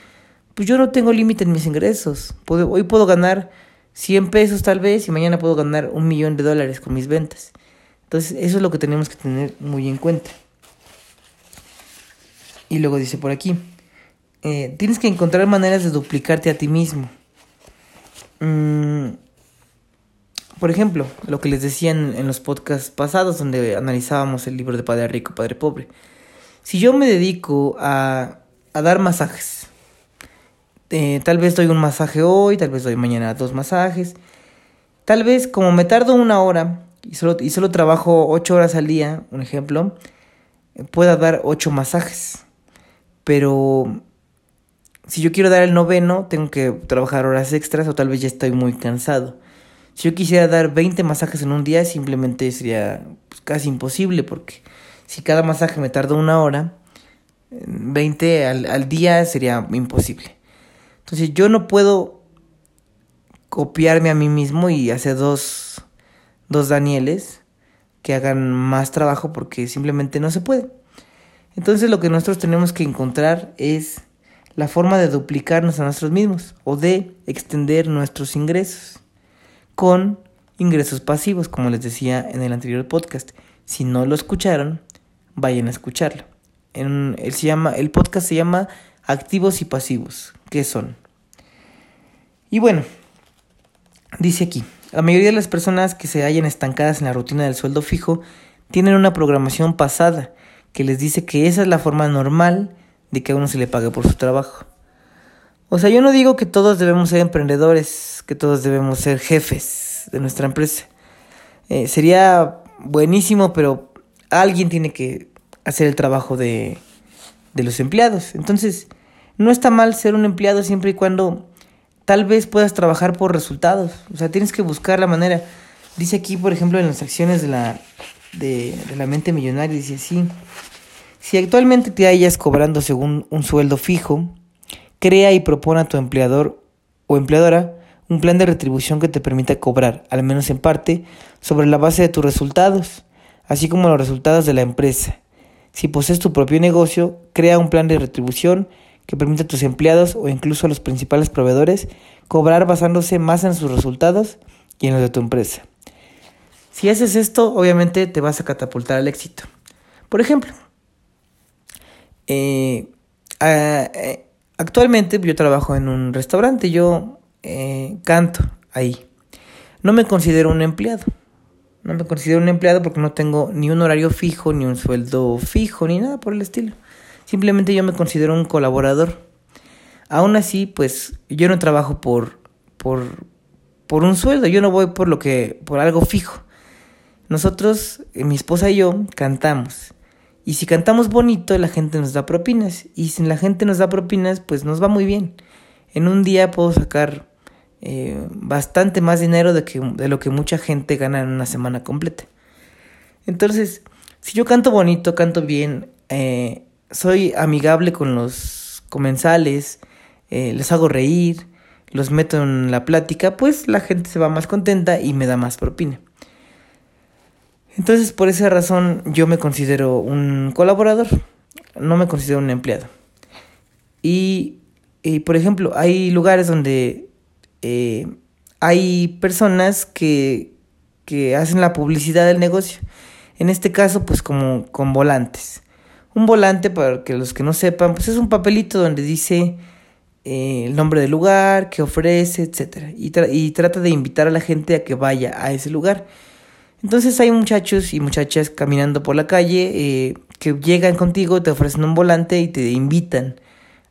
A: pues yo no tengo límite en mis ingresos. hoy puedo ganar 100 pesos tal vez y mañana puedo ganar un millón de dólares con mis ventas. Entonces eso es lo que tenemos que tener muy en cuenta. Y luego dice por aquí, eh, tienes que encontrar maneras de duplicarte a ti mismo. Mm, por ejemplo, lo que les decía en, los podcasts pasados donde analizábamos el libro de Padre Rico, Padre Pobre. Si yo me dedico a, a dar masajes, eh, tal vez doy un masaje hoy, tal vez doy mañana dos masajes, tal vez como me tardo una hora y solo, y solo trabajo ocho horas al día, un ejemplo, pueda dar ocho masajes. Pero si yo quiero dar el noveno, tengo que trabajar horas extras o tal vez ya estoy muy cansado. Si yo quisiera dar 20 masajes en un día, simplemente sería pues, casi imposible, porque si cada masaje me tarda una hora, 20 al, al día sería imposible. Entonces yo no puedo copiarme a mí mismo y hacer dos, dos Danieles que hagan más trabajo porque simplemente no se puede. Entonces lo que nosotros tenemos que encontrar es la forma de duplicarnos a nosotros mismos o de extender nuestros ingresos con ingresos pasivos, como les decía en el anterior podcast. Si no lo escucharon, vayan a escucharlo. Se llama, el podcast se llama Activos y Pasivos. ¿Qué son? Y bueno, dice aquí, la mayoría de las personas que se hallan estancadas en la rutina del sueldo fijo tienen una programación pasada que les dice que esa es la forma normal de que a uno se le pague por su trabajo. O sea, yo no digo que todos debemos ser emprendedores, que todos debemos ser jefes de nuestra empresa. Eh, sería buenísimo, pero alguien tiene que hacer el trabajo de, de los empleados. Entonces, no está mal ser un empleado siempre y cuando tal vez puedas trabajar por resultados. O sea, tienes que buscar la manera. Dice aquí, por ejemplo, en las acciones de la, de, la mente millonaria, dice así. Si actualmente te hallas cobrando según un sueldo fijo, Crea y propone a tu empleador o empleadora un plan de retribución que te permita cobrar, al menos en parte, sobre la base de tus resultados, así como los resultados de la empresa. Si posees tu propio negocio, crea un plan de retribución que permita a tus empleados o incluso a los principales proveedores cobrar basándose más en sus resultados y en los de tu empresa. Si haces esto, obviamente te vas a catapultar al éxito. Por ejemplo, eh, eh Actualmente yo trabajo en un restaurante, yo eh, canto ahí. No me considero un empleado. No me considero un empleado porque no tengo ni un horario fijo, ni un sueldo fijo, ni nada por el estilo. Simplemente yo me considero un colaborador. Aún así, pues yo no trabajo por, por, por un sueldo, yo no voy por lo que, por algo fijo. Nosotros, eh, mi esposa y yo, cantamos. Y si cantamos bonito, la gente nos da propinas. Y si la gente nos da propinas, pues nos va muy bien. En un día puedo sacar eh, bastante más dinero de, que, de lo que mucha gente gana en una semana completa. Entonces, si yo canto bonito, canto bien, eh, soy amigable con los comensales, eh, les hago reír, los meto en la plática, pues la gente se va más contenta y me da más propina. Entonces, por esa razón, yo me considero un colaborador, no me considero un empleado. Y, por ejemplo, hay lugares donde eh, hay personas que, que hacen la publicidad del negocio. En este caso, pues como con volantes. Un volante, para que los que no sepan, pues es un papelito donde dice eh, el nombre del lugar, qué ofrece, etc. Y, trata de invitar a la gente a que vaya a ese lugar. Entonces hay muchachos y muchachas caminando por la calle eh, que llegan contigo, te ofrecen un volante y te invitan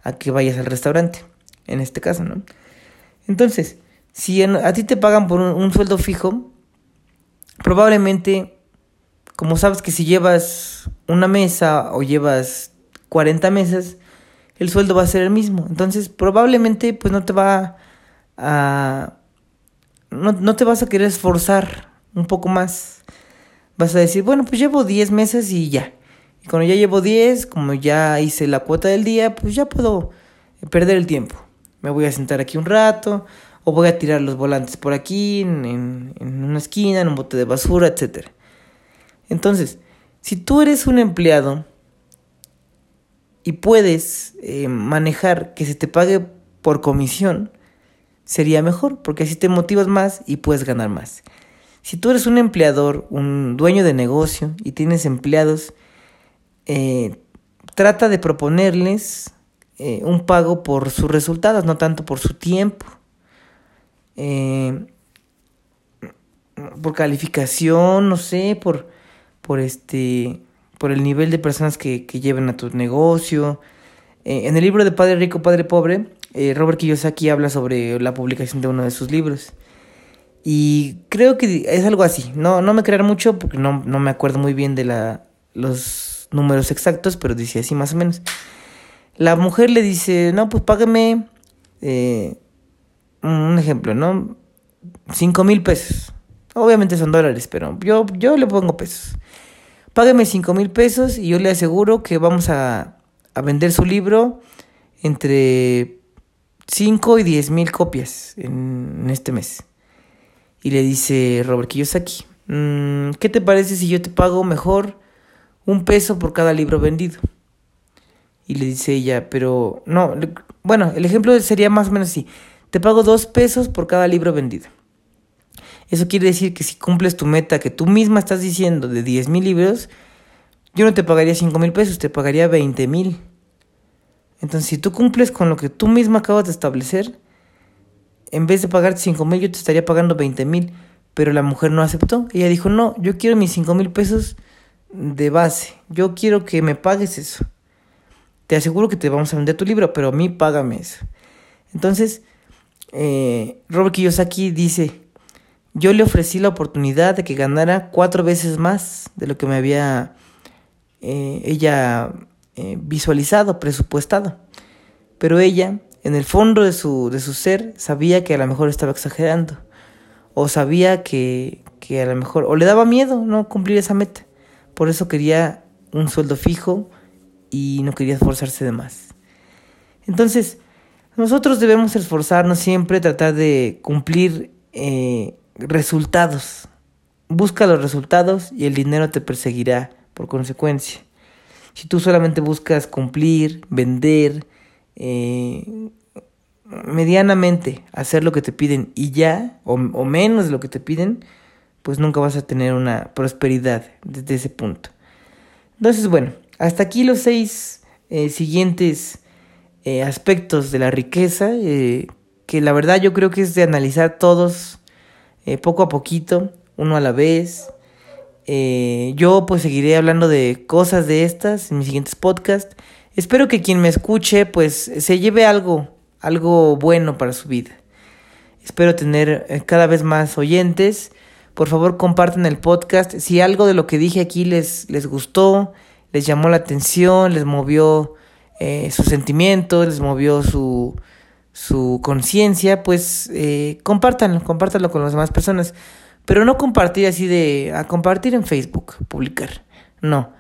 A: a que vayas al restaurante, en este caso, ¿no? Entonces, si a ti te pagan por un sueldo fijo, probablemente como sabes que si llevas una mesa o llevas 40 mesas, el sueldo va a ser el mismo. Entonces, probablemente pues no te va a no, no te vas a querer esforzar un poco más. Vas a decir, bueno, pues llevo 10 mesas y ya. Y cuando ya llevo 10, como ya hice la cuota del día, pues ya puedo perder el tiempo. Me voy a sentar aquí un rato, o voy a tirar los volantes por aquí, en, en, en una esquina, en un bote de basura, etcétera. Entonces, si tú eres un empleado y puedes eh, manejar que se te pague por comisión, sería mejor, porque así te motivas más y puedes ganar más. Si tú eres un empleador, un dueño de negocio y tienes empleados, eh, trata de proponerles eh, un pago por sus resultados, no tanto por su tiempo. por calificación, no sé, por por este por el nivel de personas que, que lleven a tu negocio. Eh, en el libro de Padre Rico, Padre Pobre, eh, Robert Kiyosaki habla sobre la publicación de uno de sus libros. Y creo que es algo así. No, no me crean mucho porque no, no me acuerdo muy bien de la, los números exactos, pero dice así más o menos. La mujer le dice, no, pues págame, eh, un ejemplo, ¿no? Cinco mil pesos. Obviamente son dólares, pero yo, yo le pongo pesos. Págame 5 mil pesos y yo le aseguro que vamos a, a vender su libro entre 5 y 10 mil copias en, este mes. Y le dice Robert Kiyosaki, mm, ¿qué te parece si yo te pago mejor un peso por cada libro vendido? Y le dice ella, pero no, bueno, el ejemplo sería más o menos así, te pago dos pesos por cada libro vendido. Eso quiere decir que si cumples tu meta que tú misma estás diciendo de 10 mil libros, yo no te pagaría 5 mil pesos, te pagaría 20 mil. Entonces, si tú cumples con lo que tú misma acabas de establecer, en vez de pagarte 5 mil, yo te estaría pagando 20 mil. Pero la mujer no aceptó. Ella dijo, no, yo quiero mis 5 mil pesos de base. Yo quiero que me pagues eso. Te aseguro que te vamos a vender tu libro, pero a mí págame eso. Entonces, eh, Robert Kiyosaki dice, yo le ofrecí la oportunidad de que ganara cuatro veces más de lo que me había eh, ella eh, visualizado, presupuestado. Pero ella, en el fondo de su, de su ser, sabía que a lo mejor estaba exagerando. O sabía que, que a lo mejor, o le daba miedo no cumplir esa meta. Por eso quería un sueldo fijo y no quería esforzarse de más. Entonces, nosotros debemos esforzarnos siempre, tratar de cumplir eh, resultados. Busca los resultados y el dinero te perseguirá por consecuencia. Si tú solamente buscas cumplir, vender, eh, medianamente hacer lo que te piden y ya, o, menos de lo que te piden, pues nunca vas a tener una prosperidad desde ese punto. Entonces, bueno, hasta aquí los seis eh, siguientes eh, aspectos de la riqueza, que la verdad yo creo que es de analizar todos eh, poco a poquito, uno a la vez. Eh, yo pues seguiré hablando de cosas de estas en mis siguientes podcasts. Espero que quien me escuche pues se lleve algo, algo bueno para su vida. Espero tener eh, cada vez más oyentes. Por favor, compartan el podcast. Si algo de lo que dije aquí les, les gustó, les llamó la atención, les movió eh, sus sentimientos, les movió su, su conciencia, pues eh, compártanlo, compártanlo con las demás personas. Pero no compartir así de a compartir en Facebook, publicar. No.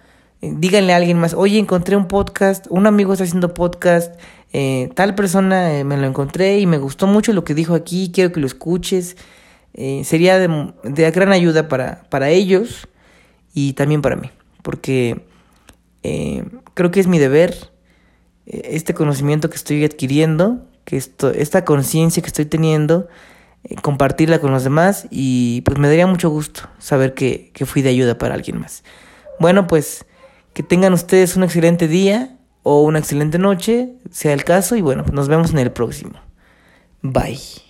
A: díganle a alguien más, oye, encontré un podcast, un amigo está haciendo podcast, eh, tal persona eh, me lo encontré y me gustó mucho lo que dijo aquí, quiero que lo escuches. Eh, sería de, de, gran ayuda para, para ellos y también para mí, porque creo que es mi deber este conocimiento que estoy adquiriendo, que esto, esta conciencia que estoy teniendo, eh, compartirla con los demás y pues me daría mucho gusto saber que, que fui de ayuda para alguien más. Bueno, pues que tengan ustedes un excelente día o una excelente noche, sea el caso, y bueno, pues nos vemos en el próximo. Bye.